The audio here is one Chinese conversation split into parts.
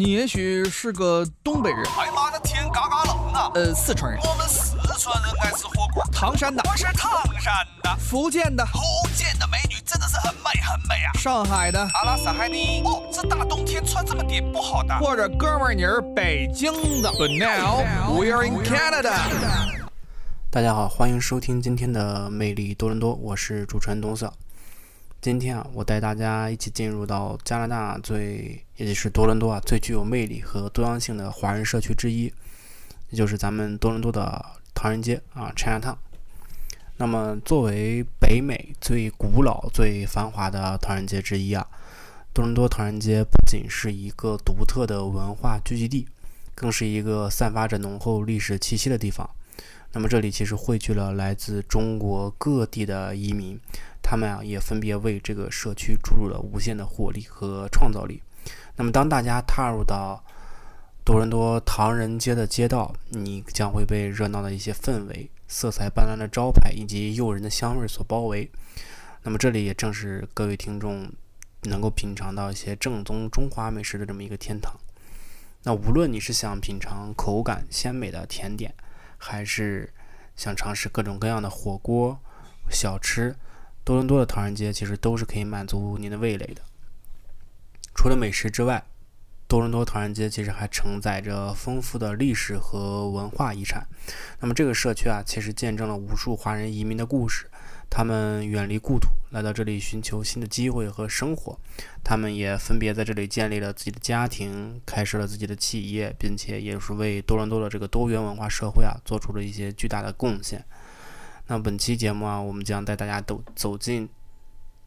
你也许是个东北人，哎妈的天嘎嘎冷啊！呃，四川人，我们四川人爱吃火锅。唐山的，我是唐山的，福建的，福建的美女真的是很美很美啊！上海的，阿拉斯海尼。哦，这大冬天穿这么点不好的。或者哥们儿你是北京的。But now we are in Canada。大家好，欢迎收听今天的魅力多伦多，我是主持人东色。今天啊，我带大家一起进入到加拿大最，也就是多伦多啊最具有魅力和多样性的华人社区之一，也就是咱们多伦多的唐人街啊 Chinatown。那么，作为北美最古老、最繁华的唐人街之一啊，多伦多唐人街不仅是一个独特的文化聚集地，更是一个散发着浓厚历史气息的地方。那么，这里其实汇聚了来自中国各地的移民。他们啊也分别为这个社区注入了无限的活力和创造力。那么，当大家踏入到多伦多唐人街的街道，你将会被热闹的一些氛围、色彩斑斓的招牌以及诱人的香味所包围。那么，这里也正是各位听众能够品尝到一些正宗中华美食的这么一个天堂。那无论你是想品尝口感鲜美的甜点，还是想尝试各种各样的火锅、小吃。多伦多的唐人街其实都是可以满足您的味蕾的。除了美食之外，多伦多唐人街其实还承载着丰富的历史和文化遗产。那么这个社区啊，其实见证了无数华人移民的故事。他们远离故土，来到这里寻求新的机会和生活。他们也分别在这里建立了自己的家庭，开设了自己的企业，并且也是为多伦多的这个多元文化社会啊，做出了一些巨大的贡献。那本期节目啊，我们将带大家走走进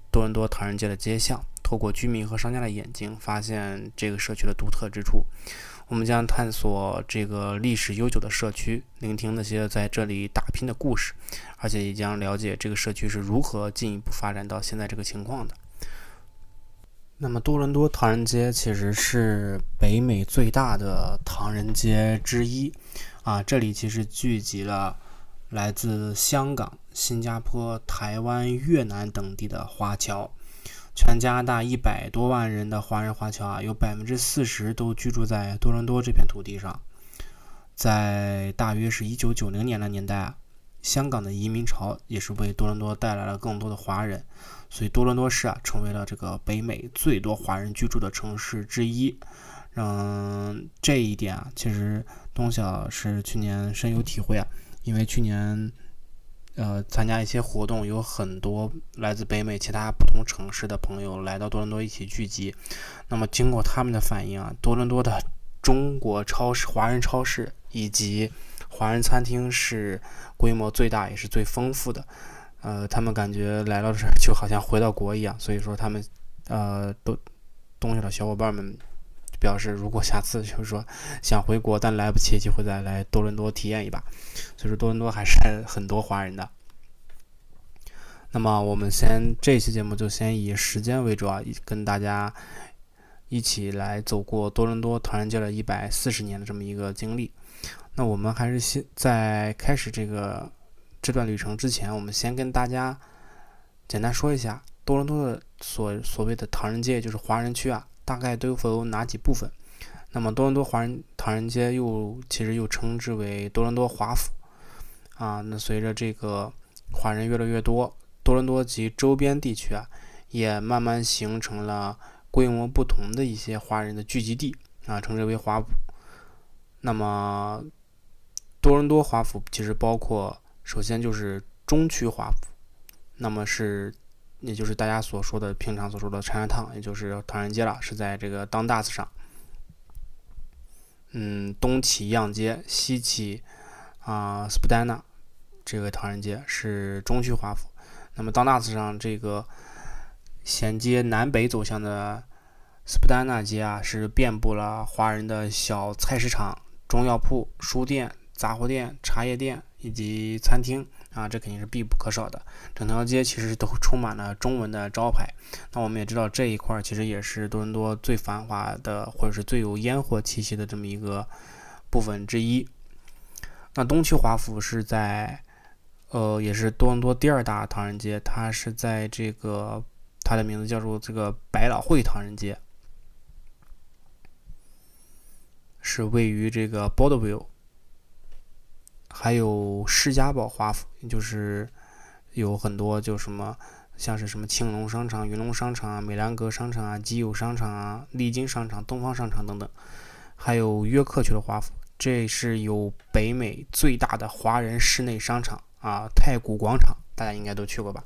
多伦多唐人街的街巷，透过居民和商家的眼睛，发现这个社区的独特之处。我们将探索这个历史悠久的社区，聆听那些在这里打拼的故事，而且也将了解这个社区是如何进一步发展到现在这个情况的。那么，多伦多唐人街其实是北美最大的唐人街之一啊，这里其实聚集了。来自香港、新加坡、台湾、越南等地的华侨，全加拿大一百多万人的华人华侨啊，有百分之四十都居住在多伦多这片土地上。在大约是一九九零年的年代啊，香港的移民潮也是为多伦多带来了更多的华人，所以多伦多市啊成为了这个北美最多华人居住的城市之一。嗯，这一点啊，其实东晓是去年深有体会啊。因为去年，呃，参加一些活动，有很多来自北美其他不同城市的朋友来到多伦多一起聚集。那么，经过他们的反映啊，多伦多的中国超市、华人超市以及华人餐厅是规模最大也是最丰富的。呃，他们感觉来到这儿就好像回到国一样。所以说，他们呃，都东西的小伙伴们。表示，如果下次就是说想回国但来不及，就会再来多伦多体验一把。所以说多伦多还是很多华人的。那么我们先这期节目就先以时间为主啊，跟大家一起来走过多伦多唐人街的一百四十年的这么一个经历。那我们还是先在开始这个这段旅程之前，我们先跟大家简单说一下多伦多的所所谓的唐人街，就是华人区啊。大概都有哪几部分？那么多伦多华人唐人街又其实又称之为多伦多华府啊。那随着这个华人越来越多，多伦多及周边地区啊，也慢慢形成了规模不同的一些华人的聚集地啊，称之为华府。那么多伦多华府其实包括，首先就是中区华府，那么是。也就是大家所说的平常所说的长安堂，也就是唐人街了，是在这个当大 s 上。嗯，东起样街，西起啊斯普丹纳，这个唐人街是中区华府。那么当大 s 上这个衔接南北走向的斯普丹纳街啊，是遍布了华人的小菜市场、中药铺、书店、杂货店、茶叶店以及餐厅。啊，这肯定是必不可少的。整条街其实都充满了中文的招牌。那我们也知道这一块其实也是多伦多最繁华的，或者是最有烟火气息的这么一个部分之一。那东区华府是在，呃，也是多伦多第二大唐人街，它是在这个，它的名字叫做这个百老汇唐人街。是位于这个 b o d e v i l l 还有施家堡华府，就是有很多就什么像是什么青龙商场、云龙商场啊、美兰阁商场啊、基友商场啊、丽晶商场、东方商场等等，还有约克区的华府，这是有北美最大的华人室内商场啊，太古广场，大家应该都去过吧？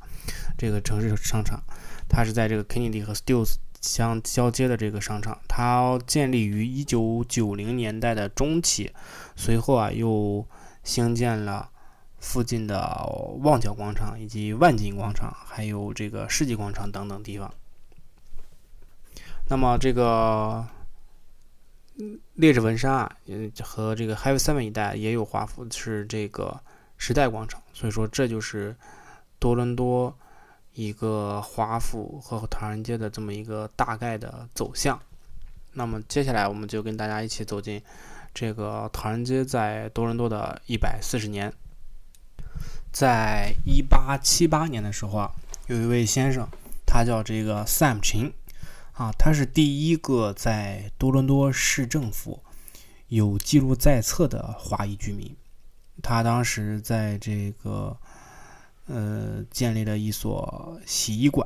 这个城市商场，它是在这个 Kennedy 和 Stills 相交接的这个商场，它建立于一九九零年代的中期，随后啊又兴建了附近的旺角广场以及万锦广场，还有这个世纪广场等等地方。那么这个烈日文山啊，嗯，和这个 Highway Seven 一带也有华府，是这个时代广场，所以说这就是多伦多。一个华府和唐人街的这么一个大概的走向，那么接下来我们就跟大家一起走进这个唐人街在多伦多的一百四十年。在一八七八年的时候啊，有一位先生，他叫这个 Sam 秦啊，他是第一个在多伦多市政府有记录在册的华裔居民，他当时在这个。呃，建立了一所洗衣馆。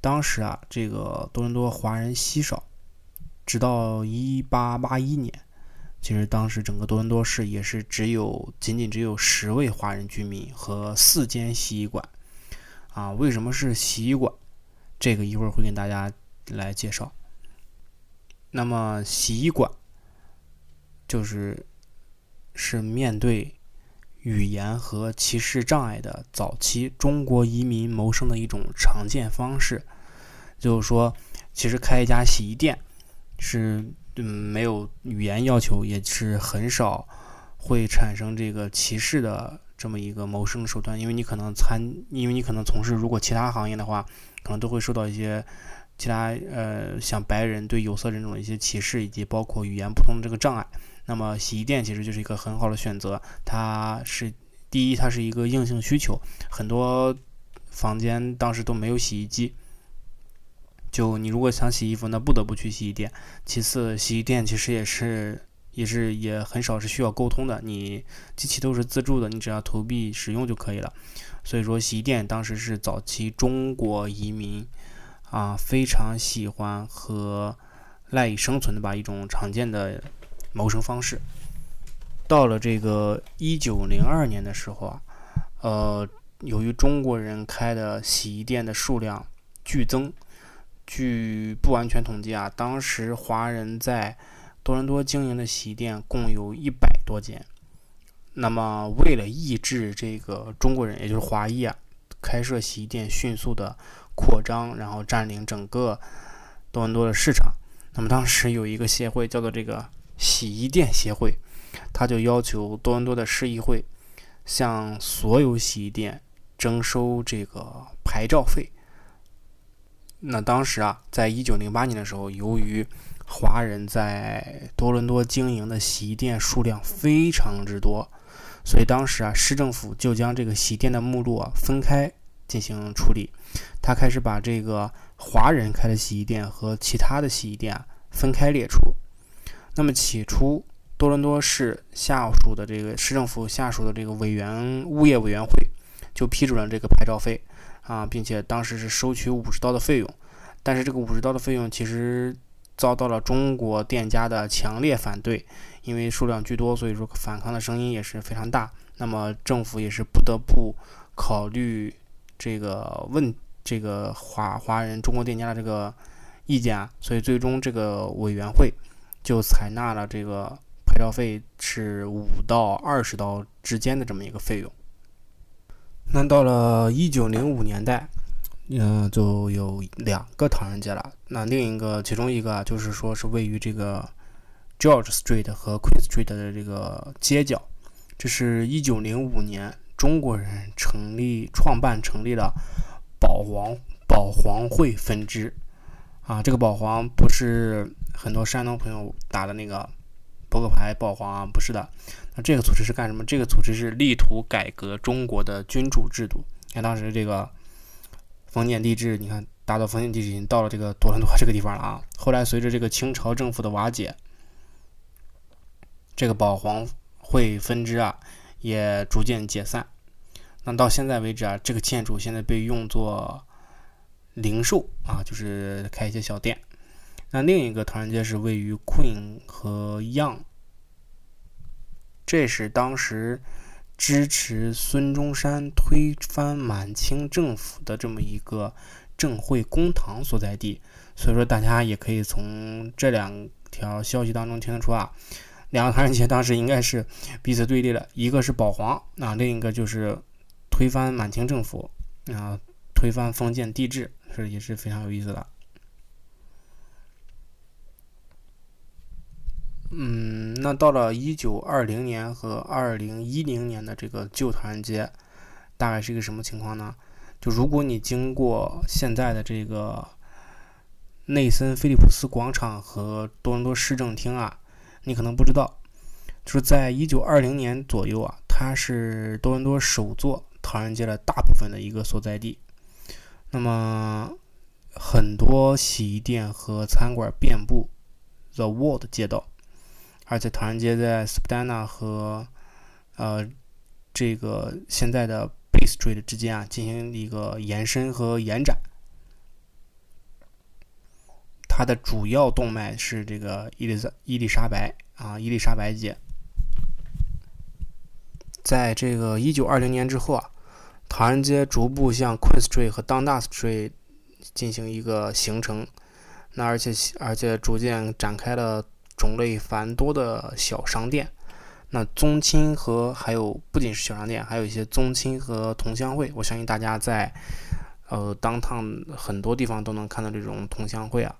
当时啊，这个多伦多华人稀少，直到一八八一年，其实当时整个多伦多市也是只有仅仅只有十位华人居民和四间洗衣馆。啊，为什么是洗衣馆？这个一会儿会跟大家来介绍。那么洗衣馆就是是面对。语言和歧视障碍的早期中国移民谋生的一种常见方式，就是说，其实开一家洗衣店是嗯没有语言要求，也是很少会产生这个歧视的这么一个谋生手段，因为你可能参，因为你可能从事如果其他行业的话，可能都会受到一些其他呃像白人对有色人种的一些歧视，以及包括语言不通的这个障碍。那么洗衣店其实就是一个很好的选择，它是第一，它是一个硬性需求，很多房间当时都没有洗衣机，就你如果想洗衣服，那不得不去洗衣店。其次，洗衣店其实也是也是也很少是需要沟通的，你机器都是自助的，你只要投币使用就可以了。所以说，洗衣店当时是早期中国移民啊非常喜欢和赖以生存的吧一种常见的。谋生方式，到了这个一九零二年的时候啊，呃，由于中国人开的洗衣店的数量剧增，据不完全统计啊，当时华人在多伦多经营的洗衣店共有一百多间。那么，为了抑制这个中国人，也就是华裔啊，开设洗衣店迅速的扩张，然后占领整个多伦多的市场，那么当时有一个协会叫做这个。洗衣店协会，他就要求多伦多的市议会向所有洗衣店征收这个牌照费。那当时啊，在一九零八年的时候，由于华人在多伦多经营的洗衣店数量非常之多，所以当时啊，市政府就将这个洗衣店的目录啊分开进行处理。他开始把这个华人开的洗衣店和其他的洗衣店啊分开列出。那么起初，多伦多市下属的这个市政府下属的这个委员物业委员会就批准了这个牌照费啊，并且当时是收取五十刀的费用。但是这个五十刀的费用其实遭到了中国店家的强烈反对，因为数量居多，所以说反抗的声音也是非常大。那么政府也是不得不考虑这个问这个华华人中国店家的这个意见啊，所以最终这个委员会。就采纳了这个牌照费是五到二十刀之间的这么一个费用。那到了一九零五年代，嗯，就有两个唐人街了。那另一个，其中一个啊就是说是位于这个 George Street 和 Queen Street 的这个街角。这是一九零五年中国人成立、创办、成立的保皇保皇会分支。啊，这个保皇不是。很多山东朋友打的那个扑克牌保皇啊，不是的。那这个组织是干什么？这个组织是力图改革中国的君主制度。你看当时这个封建帝制，你看达到封建帝制已经到了这个多伦多 这个地方了啊。后来随着这个清朝政府的瓦解，这个保皇会分支啊也逐渐解散。那到现在为止啊，这个建筑现在被用作零售啊，就是开一些小店。那另一个唐人街是位于 Queen 和 Young，这是当时支持孙中山推翻满清政府的这么一个正会公堂所在地。所以说，大家也可以从这两条消息当中听得出啊，两个唐人街当时应该是彼此对立的，一个是保皇啊，另一个就是推翻满清政府啊，推翻封建帝制，是也是非常有意思的。嗯，那到了一九二零年和二零一零年的这个旧唐人街，大概是一个什么情况呢？就如果你经过现在的这个内森菲利普斯广场和多伦多市政厅啊，你可能不知道，就是在一九二零年左右啊，它是多伦多首座唐人街的大部分的一个所在地。那么很多洗衣店和餐馆遍布 The Wall 的街道。而且唐人街在 Spadina 和呃这个现在的 Bay Street 之间啊进行一个延伸和延展。它的主要动脉是这个伊丽莎伊丽莎白啊伊丽莎白街。在这个1920年之后啊，唐人街逐步向 Queen Street 和 Dundas Street 进行一个形成，那而且而且逐渐展开了。种类繁多的小商店，那宗亲和还有不仅是小商店，还有一些宗亲和同乡会。我相信大家在呃当趟很多地方都能看到这种同乡会啊，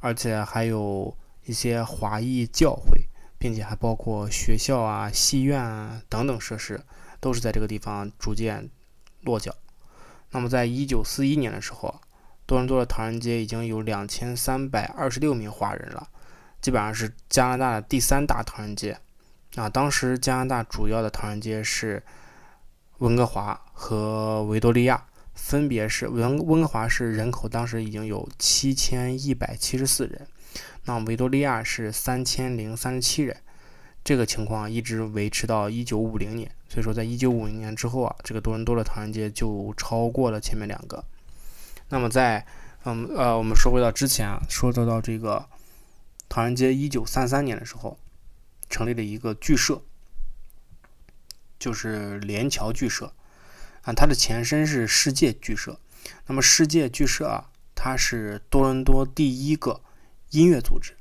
而且还有一些华裔教会，并且还包括学校啊、戏院啊等等设施，都是在这个地方逐渐落脚。那么，在一九四一年的时候。多伦多的唐人街已经有两千三百二十六名华人了，基本上是加拿大的第三大唐人街。啊，当时加拿大主要的唐人街是温哥华和维多利亚，分别是温温哥华是人口当时已经有七千一百七十四人，那维多利亚是三千零三十七人。这个情况一直维持到一九五零年，所以说在一九五零年之后啊，这个多伦多的唐人街就超过了前面两个。那么在，嗯呃，我们说回到之前啊，说到到这个唐人街，一九三三年的时候，成立了一个剧社，就是联桥剧社啊，它的前身是世界剧社。那么世界剧社啊，它是多伦多第一个音乐组织，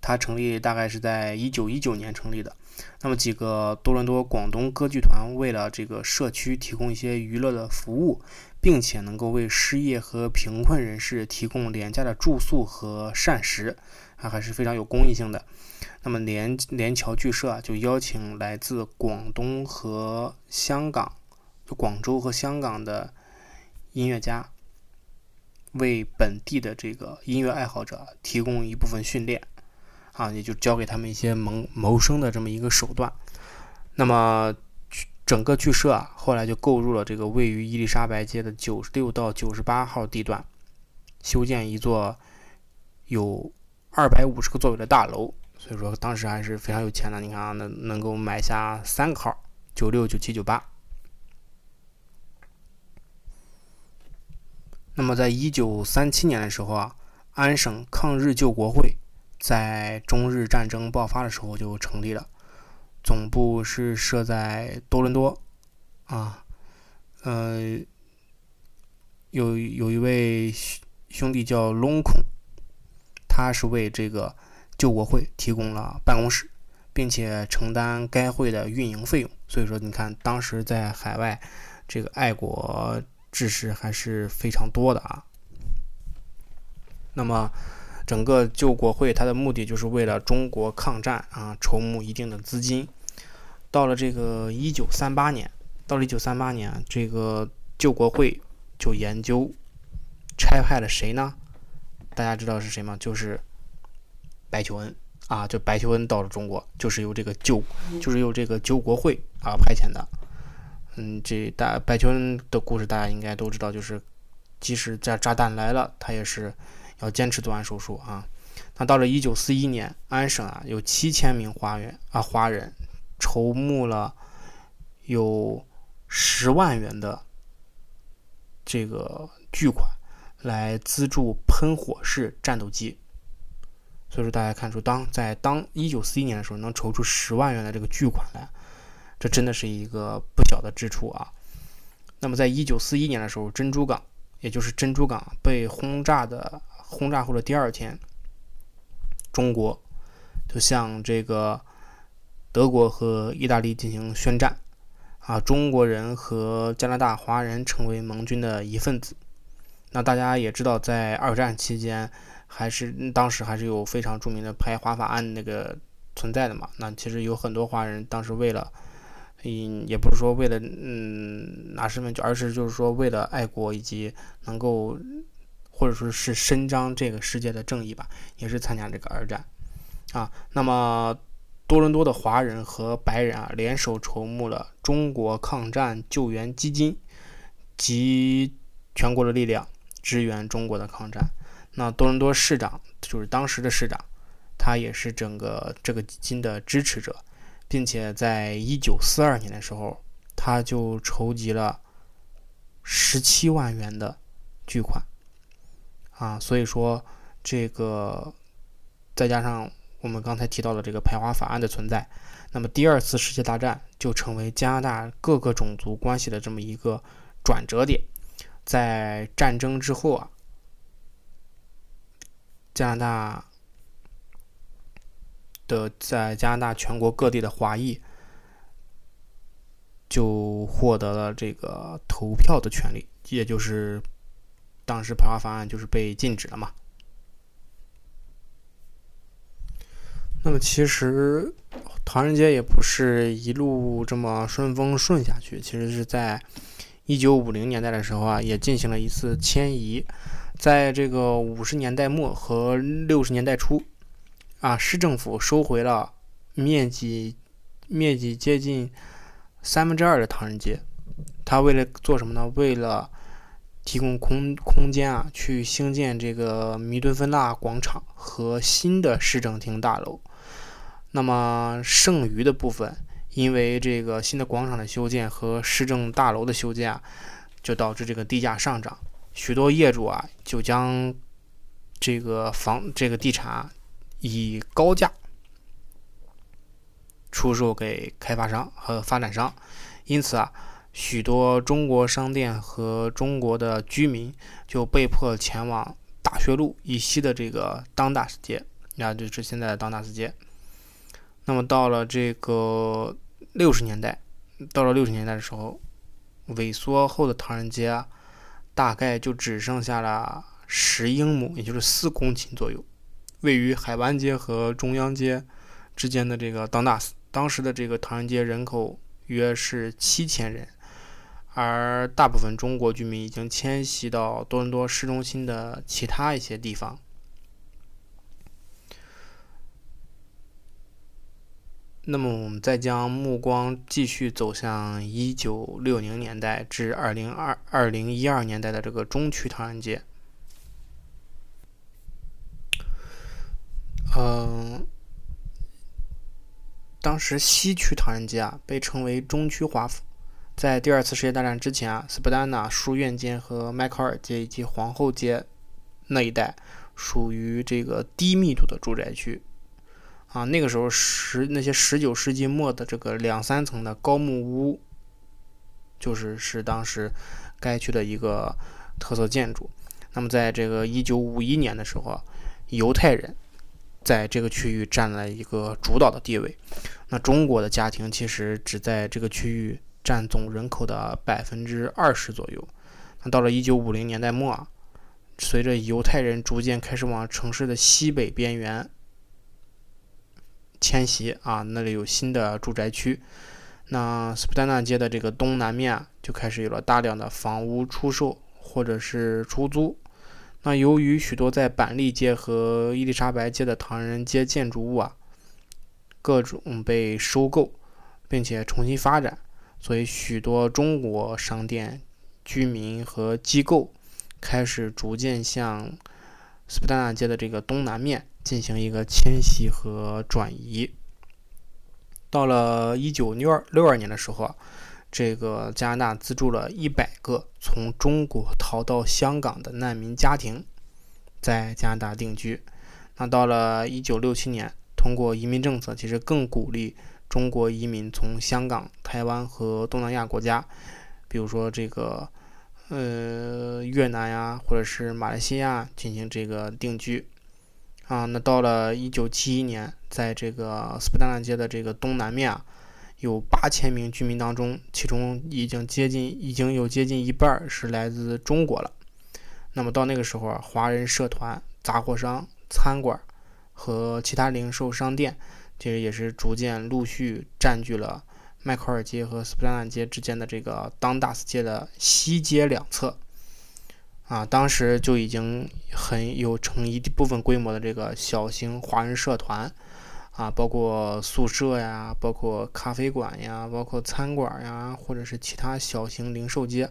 它成立大概是在一九一九年成立的。那么几个多伦多广东歌剧团为了这个社区提供一些娱乐的服务。并且能够为失业和贫困人士提供廉价的住宿和膳食，啊，还是非常有公益性的。那么联联侨剧社啊，就邀请来自广东和香港，就广州和香港的音乐家，为本地的这个音乐爱好者提供一部分训练，啊，也就教给他们一些谋谋生的这么一个手段。那么。整个剧社啊，后来就购入了这个位于伊丽莎白街的九十六到九十八号地段，修建一座有二百五十个座位的大楼。所以说当时还是非常有钱的。你看啊，能能够买下三个号，九六、九七、九八。那么在一九三七年的时候啊，安省抗日救国会在中日战争爆发的时候就成立了。总部是设在多伦多，啊，呃，有有一位兄弟叫龙孔，他是为这个救国会提供了办公室，并且承担该会的运营费用。所以说，你看当时在海外，这个爱国志士还是非常多的啊。那么。整个救国会，它的目的就是为了中国抗战啊筹募一定的资金。到了这个一九三八年，到了一九三八年，这个救国会就研究差派了谁呢？大家知道是谁吗？就是白求恩啊，就白求恩到了中国，就是由这个救，就是由这个救国会啊派遣的。嗯，这大白求恩的故事大家应该都知道，就是即使这炸弹来了，他也是。要坚持做完手术啊！那到了一九四一年，安省啊有七千名华人啊华人筹募了有十万元的这个巨款来资助喷火式战斗机。所以说，大家看出，当在当一九四一年的时候，能筹出十万元的这个巨款来，这真的是一个不小的支出啊。那么，在一九四一年的时候，珍珠港，也就是珍珠港被轰炸的轰炸后的第二天，中国就向这个德国和意大利进行宣战，啊，中国人和加拿大华人成为盟军的一份子。那大家也知道，在二战期间。还是当时还是有非常著名的排华法案那个存在的嘛？那其实有很多华人当时为了，嗯，也不是说为了嗯拿身份，就而是就是说为了爱国以及能够或者说是伸张这个世界的正义吧，也是参加这个二战啊。那么多伦多的华人和白人啊联手筹募了中国抗战救援基金，集全国的力量支援中国的抗战。那多伦多市长就是当时的市长，他也是整个这个基金的支持者，并且在一九四二年的时候，他就筹集了十七万元的巨款，啊，所以说这个再加上我们刚才提到的这个排华法案的存在，那么第二次世界大战就成为加拿大各个种族关系的这么一个转折点，在战争之后啊。加拿大的在加拿大全国各地的华裔就获得了这个投票的权利，也就是当时排华法案就是被禁止了嘛。那么其实唐人街也不是一路这么顺风顺下去，其实是在一九五零年代的时候啊，也进行了一次迁移。在这个五十年代末和六十年代初，啊，市政府收回了面积面积接近三分之二的唐人街。他为了做什么呢？为了提供空空间啊，去兴建这个弥敦芬纳广场和新的市政厅大楼。那么剩余的部分，因为这个新的广场的修建和市政大楼的修建啊，就导致这个地价上涨。许多业主啊，就将这个房、这个地产以高价出售给开发商和发展商，因此啊，许多中国商店和中国的居民就被迫前往大学路以西的这个当大世街，那就是现在的当大世街。那么到了这个六十年代，到了六十年代的时候，萎缩后的唐人街啊。大概就只剩下了十英亩，也就是四公顷左右，位于海湾街和中央街之间的这个当大寺。当时的这个唐人街人口约是七千人，而大部分中国居民已经迁徙到多伦多市中心的其他一些地方。那么，我们再将目光继续走向一九六零年代至二零二二零一二年代的这个中区唐人街。嗯，当时西区唐人街啊，被称为中区华府。在第二次世界大战之前啊，斯普丹纳书院街和迈克尔街以及皇后街那一带属于这个低密度的住宅区。啊，那个时候十那些十九世纪末的这个两三层的高木屋，就是是当时该区的一个特色建筑。那么，在这个一九五一年的时候，犹太人在这个区域占了一个主导的地位。那中国的家庭其实只在这个区域占总人口的百分之二十左右。那到了一九五零年代末啊，随着犹太人逐渐开始往城市的西北边缘。迁徙啊，那里有新的住宅区。那斯普丹纳街的这个东南面就开始有了大量的房屋出售或者是出租。那由于许多在板栗街和伊丽莎白街的唐人街建筑物啊，各种被收购并且重新发展，所以许多中国商店、居民和机构开始逐渐向斯普丹纳街的这个东南面进行一个迁徙和转移。到了一九六二六二年的时候啊，这个加拿大资助了一百个从中国逃到香港的难民家庭，在加拿大定居。那到了一九六七年，通过移民政策，其实更鼓励中国移民从香港、台湾和东南亚国家，比如说这个呃越南呀，或者是马来西亚进行这个定居。啊，那到了一九七一年，在这个斯普达纳街的这个东南面啊，有八千名居民当中，其中已经接近已经有接近一半是来自中国了。那么到那个时候啊，华人社团、杂货商、餐馆和其他零售商店，其实也是逐渐陆续占据了迈克尔街和斯普兰纳街之间的这个当大斯街的西街两侧。啊，当时就已经很有成一部分规模的这个小型华人社团，啊，包括宿舍呀，包括咖啡馆呀，包括餐馆呀，或者是其他小型零售街，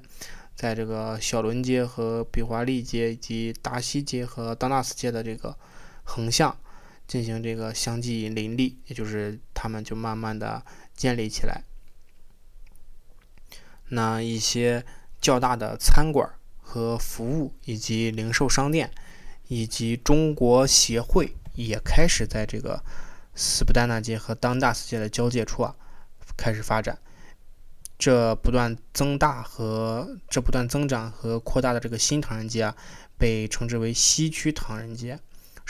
在这个小伦街和比华利街以及达西街和当纳斯街的这个横向进行这个相继林立，也就是他们就慢慢的建立起来。那一些较大的餐馆。和服务以及零售商店，以及中国协会也开始在这个斯普丹纳街和当大斯街的交界处啊开始发展。这不断增大和这不断增长和扩大的这个新唐人街啊，被称之为西区唐人街。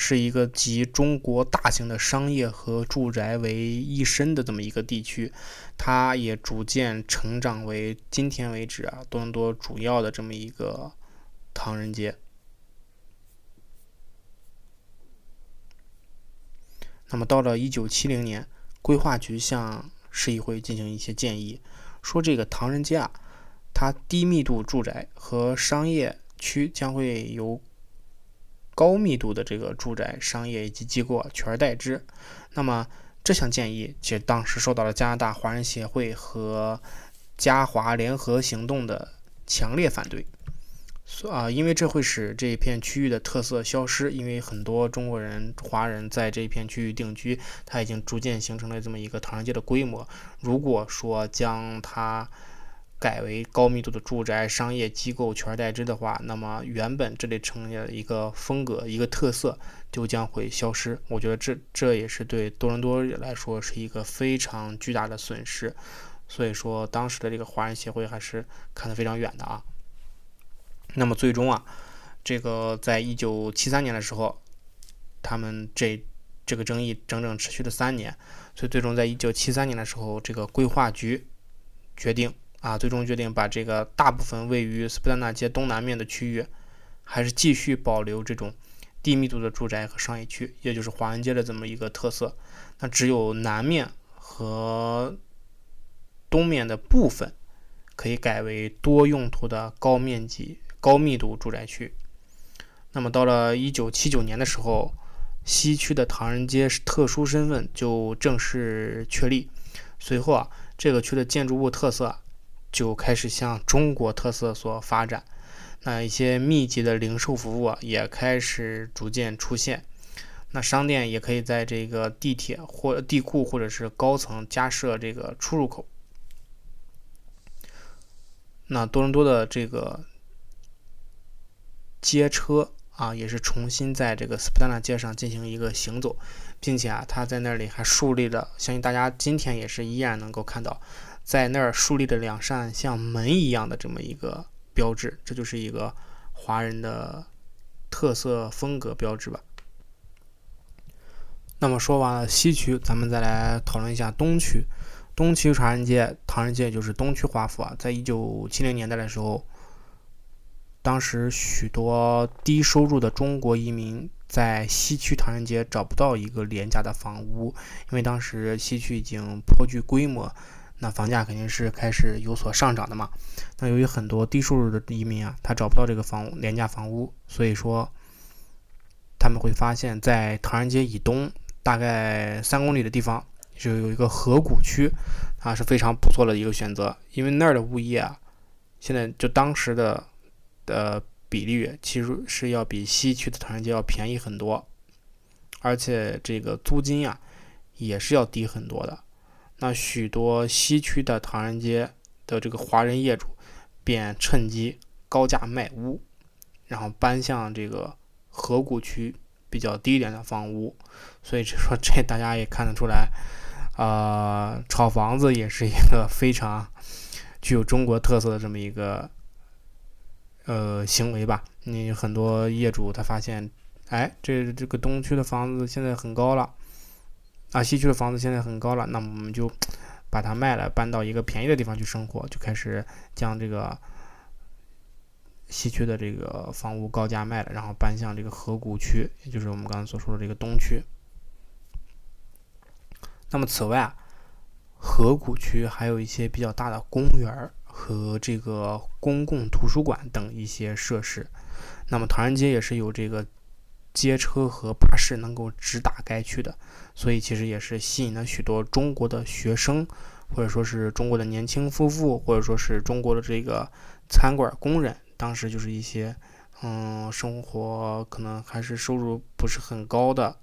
是一个集中国大型的商业和住宅为一身的这么一个地区，它也逐渐成长为今天为止啊多伦多主要的这么一个唐人街。那么到了一九七零年，规划局向市议会进行一些建议，说这个唐人街啊，它低密度住宅和商业区将会由高密度的这个住宅、商业以及机构取而代之。那么这项建议其实当时受到了加拿大华人协会和加华联合行动的强烈反对。啊，因为这会使这一片区域的特色消失。因为很多中国人、华人在这一片区域定居，它已经逐渐形成了这么一个唐人街的规模。如果说将它改为高密度的住宅、商业机构取而代之的话，那么原本这里呈现的一个风格、一个特色就将会消失。我觉得这这也是对多伦多来说是一个非常巨大的损失。所以说，当时的这个华人协会还是看得非常远的啊。那么最终啊，这个在一九七三年的时候，他们这这个争议整整持续了三年，所以最终在一九七三年的时候，这个规划局决定。啊，最终决定把这个大部分位于斯普丹纳街东南面的区域，还是继续保留这种低密度的住宅和商业区，也就是华人街的这么一个特色。那只有南面和东面的部分可以改为多用途的高面积、高密度住宅区。那么到了一九七九年的时候，西区的唐人街特殊身份就正式确立。随后啊，这个区的建筑物特色。就开始向中国特色所发展，那一些密集的零售服务也开始逐渐出现，那商店也可以在这个地铁或地库或者是高层加设这个出入口。那多伦多的这个街车啊也是重新在这个斯普达纳街上进行一个行走，并且啊他在那里还树立了，相信大家今天也是依然能够看到。在那儿树立着两扇像门一样的这么一个标志，这就是一个华人的特色风格标志吧。那么说完了西区，咱们再来讨论一下东区。东区唐人街，唐人街就是东区华府啊。在一九七零年代的时候，当时许多低收入的中国移民在西区唐人街找不到一个廉价的房屋，因为当时西区已经颇具规模。那房价肯定是开始有所上涨的嘛。那由于很多低收入的移民啊，他找不到这个房屋廉价房屋，所以说他们会发现，在唐人街以东大概三公里的地方，就有一个河谷区啊，是非常不错的一个选择。因为那儿的物业啊，现在就当时的的比率，其实是要比西区的唐人街要便宜很多而且这个租金啊也是要低很多的。那许多西区的唐人街的这个华人业主便趁机高价卖屋，然后搬向这个河谷区比较低廉的房屋。所以就说这大家也看得出来，啊，炒房子也是一个非常具有中国特色的这么一个呃行为吧。你很多业主他发现，哎，这这个东区的房子现在很高了。啊，西区的房子现在很高了，那么我们就把它卖了，搬到一个便宜的地方去生活，就开始将这个西区的这个房屋高价卖了，然后搬向这个河谷区，也就是我们刚才所说的这个东区。那么此外啊，河谷区还有一些比较大的公园和这个公共图书馆等一些设施。那么唐人街也是有这个。街车和巴士能够直达该区的，所以其实也是吸引了许多中国的学生，或者说是中国的年轻夫妇，或者说是中国的这个餐馆工人。当时就是一些，嗯，生活可能还是收入不是很高的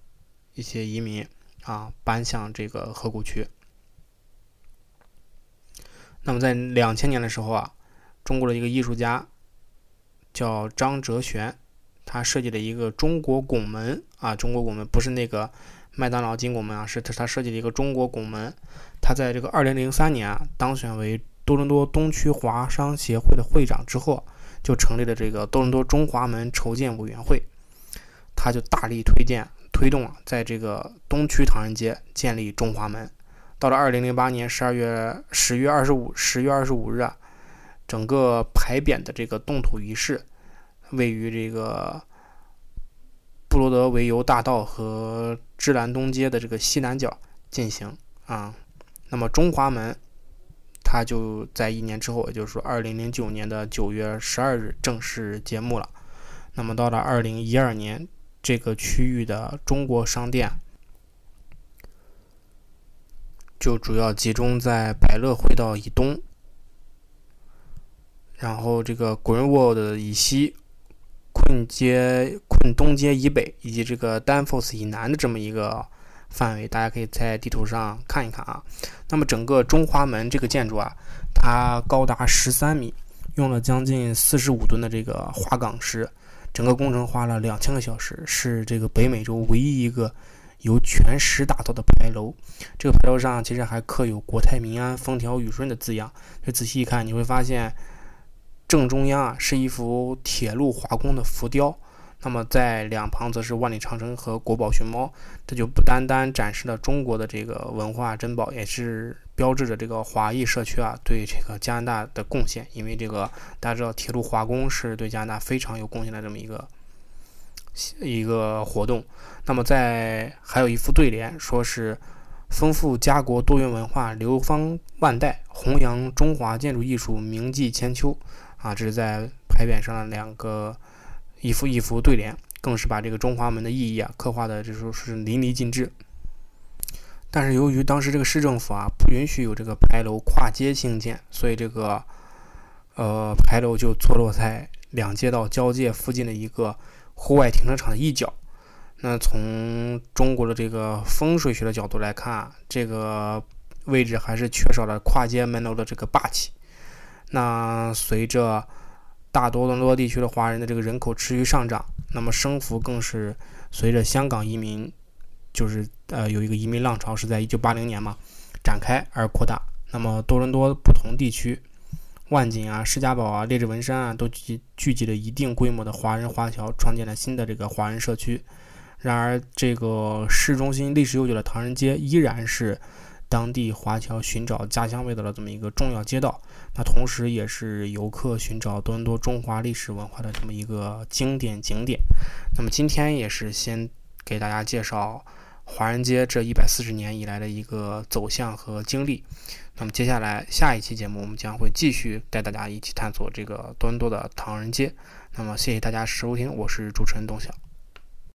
一些移民啊，搬向这个河谷区。那么在两千年的时候啊，中国的一个艺术家叫张哲玄。他设计了一个中国拱门啊，中国拱门不是那个麦当劳金拱门啊，是他他设计的一个中国拱门。他在这个二零零三年啊当选为多伦多东区华商协会的会长之后，就成立了这个多伦多中华门筹建委员会。他就大力推荐推动啊，在这个东区唐人街建立中华门。到了二零零八年十二月十月二十五十月二十五日啊，整个牌匾的这个动土仪式。位于这个布罗德维尤大道和芝兰东街的这个西南角进行啊，那么中华门，它就在一年之后，也就是说二零零九年的九月十二日正式揭幕了。那么到了二零一二年，这个区域的中国商店就主要集中在百乐汇道以东，然后这个 Greenwood 以西。困街、困东街以北以及这个 Danforth 以南的这么一个范围，大家可以在地图上看一看啊。那么整个中华门这个建筑啊，它高达十三米，用了将近四十五吨的这个花岗石，整个工程花了两千个小时，是这个北美洲唯一一个由全石打造的牌楼。这个牌楼上其实还刻有“国泰民安，风调雨顺”的字样。就仔细一看，你会发现。正中央啊是一幅铁路华工的浮雕，那么在两旁则是万里长城和国宝熊猫，这就不单单展示了中国的这个文化珍宝，也是标志着这个华裔社区啊对这个加拿大的贡献。因为这个大家知道，铁路华工是对加拿大非常有贡献的这么一个一个活动。那么在还有一副对联，说是丰富家国多元文化，流芳万代，弘扬中华建筑艺术，铭记千秋。啊，这是在牌匾上的两个一幅一幅对联，更是把这个中华门的意义啊刻画的，就说是淋漓尽致。但是由于当时这个市政府啊不允许有这个牌楼跨街兴建，所以这个呃牌楼就坐落在两街道交界附近的一个户外停车场的一角。那从中国的这个风水学的角度来看，这个位置还是缺少了跨街门楼的这个霸气。那随着大多伦多地区的华人的这个人口持续上涨，那么升幅更是随着香港移民，就是呃有一个移民浪潮是在一九八零年嘛展开而扩大。那么多伦多不同地区，万锦啊、施家堡啊、列治文山啊，都聚聚集了一定规模的华人华侨，创建了新的这个华人社区。然而，这个市中心历史悠久的唐人街依然是。当地华侨寻找家乡味道的这么一个重要街道，那同时也是游客寻找多伦多中华历史文化的这么一个经典景点。那么今天也是先给大家介绍华人街这一百四十年以来的一个走向和经历。那么接下来下一期节目，我们将会继续带大家一起探索这个多伦多的唐人街。那么谢谢大家收听，我是主持人董晓。